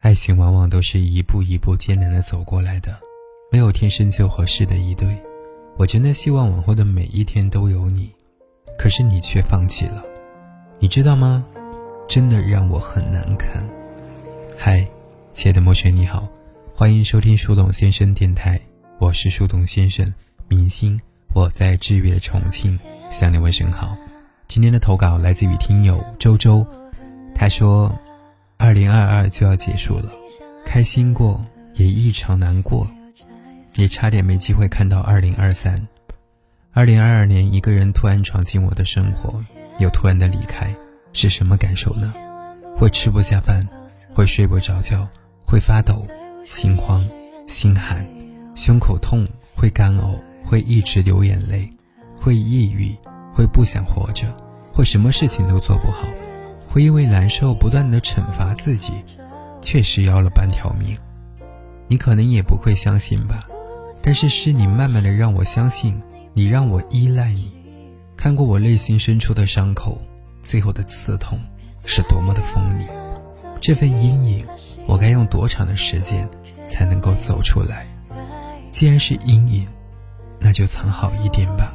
爱情往往都是一步一步艰难的走过来的，没有天生就合适的一对。我真的希望往后的每一天都有你，可是你却放弃了，你知道吗？真的让我很难堪。嗨，亲爱的陌生你好，欢迎收听树洞先生电台，我是树洞先生，明星，我在治愈的重庆向你问声好。今天的投稿来自于听友周周，他说。二零二二就要结束了，开心过，也异常难过，也差点没机会看到二零二三。二零二二年，一个人突然闯进我的生活，又突然的离开，是什么感受呢？会吃不下饭，会睡不着觉，会发抖，心慌，心寒，胸口痛，会干呕，会一直流眼泪，会抑郁，会不想活着，会什么事情都做不好。会因为难受不断的惩罚自己，确实要了半条命。你可能也不会相信吧，但是是你慢慢的让我相信，你让我依赖你。看过我内心深处的伤口，最后的刺痛是多么的锋利。这份阴影，我该用多长的时间才能够走出来？既然是阴影，那就藏好一点吧。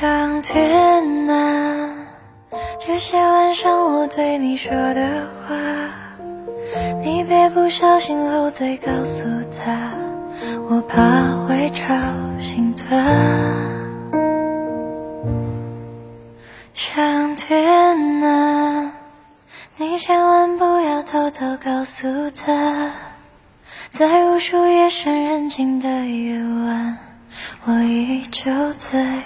上天啊，这些晚上我对你说的话，你别不小心漏嘴告诉他，我怕会吵醒他。上天啊，你千万不要偷偷告诉他，在无数夜深人静的夜晚，我依旧在。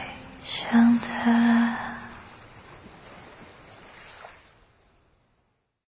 想他。